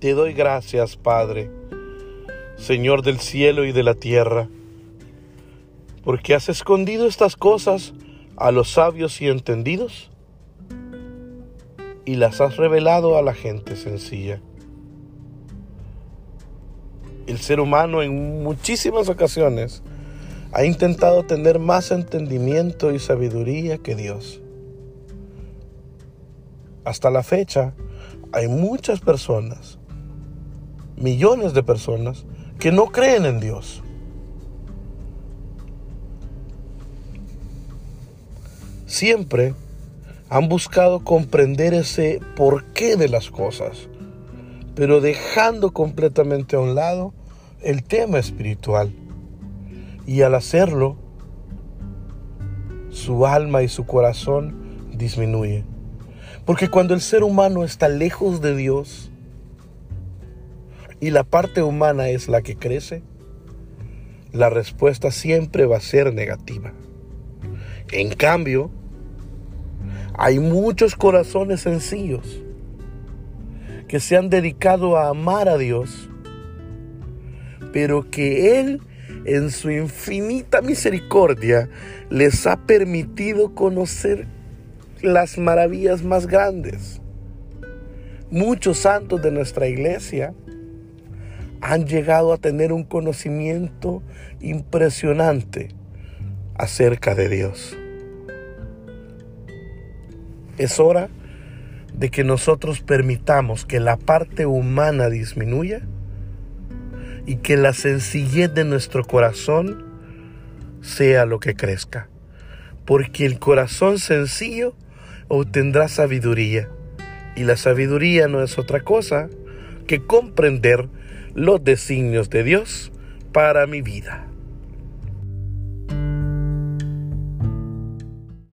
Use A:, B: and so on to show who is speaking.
A: Te doy gracias, Padre, Señor del cielo y de la tierra, porque has escondido estas cosas a los sabios y entendidos y las has revelado a la gente sencilla. El ser humano en muchísimas ocasiones ha intentado tener más entendimiento y sabiduría que Dios. Hasta la fecha hay muchas personas millones de personas que no creen en Dios. Siempre han buscado comprender ese porqué de las cosas, pero dejando completamente a un lado el tema espiritual. Y al hacerlo, su alma y su corazón disminuyen. Porque cuando el ser humano está lejos de Dios, y la parte humana es la que crece, la respuesta siempre va a ser negativa. En cambio, hay muchos corazones sencillos que se han dedicado a amar a Dios, pero que Él en su infinita misericordia les ha permitido conocer las maravillas más grandes. Muchos santos de nuestra iglesia han llegado a tener un conocimiento impresionante acerca de Dios. Es hora de que nosotros permitamos que la parte humana disminuya y que la sencillez de nuestro corazón sea lo que crezca. Porque el corazón sencillo obtendrá sabiduría. Y la sabiduría no es otra cosa que comprender los designios de Dios para mi vida.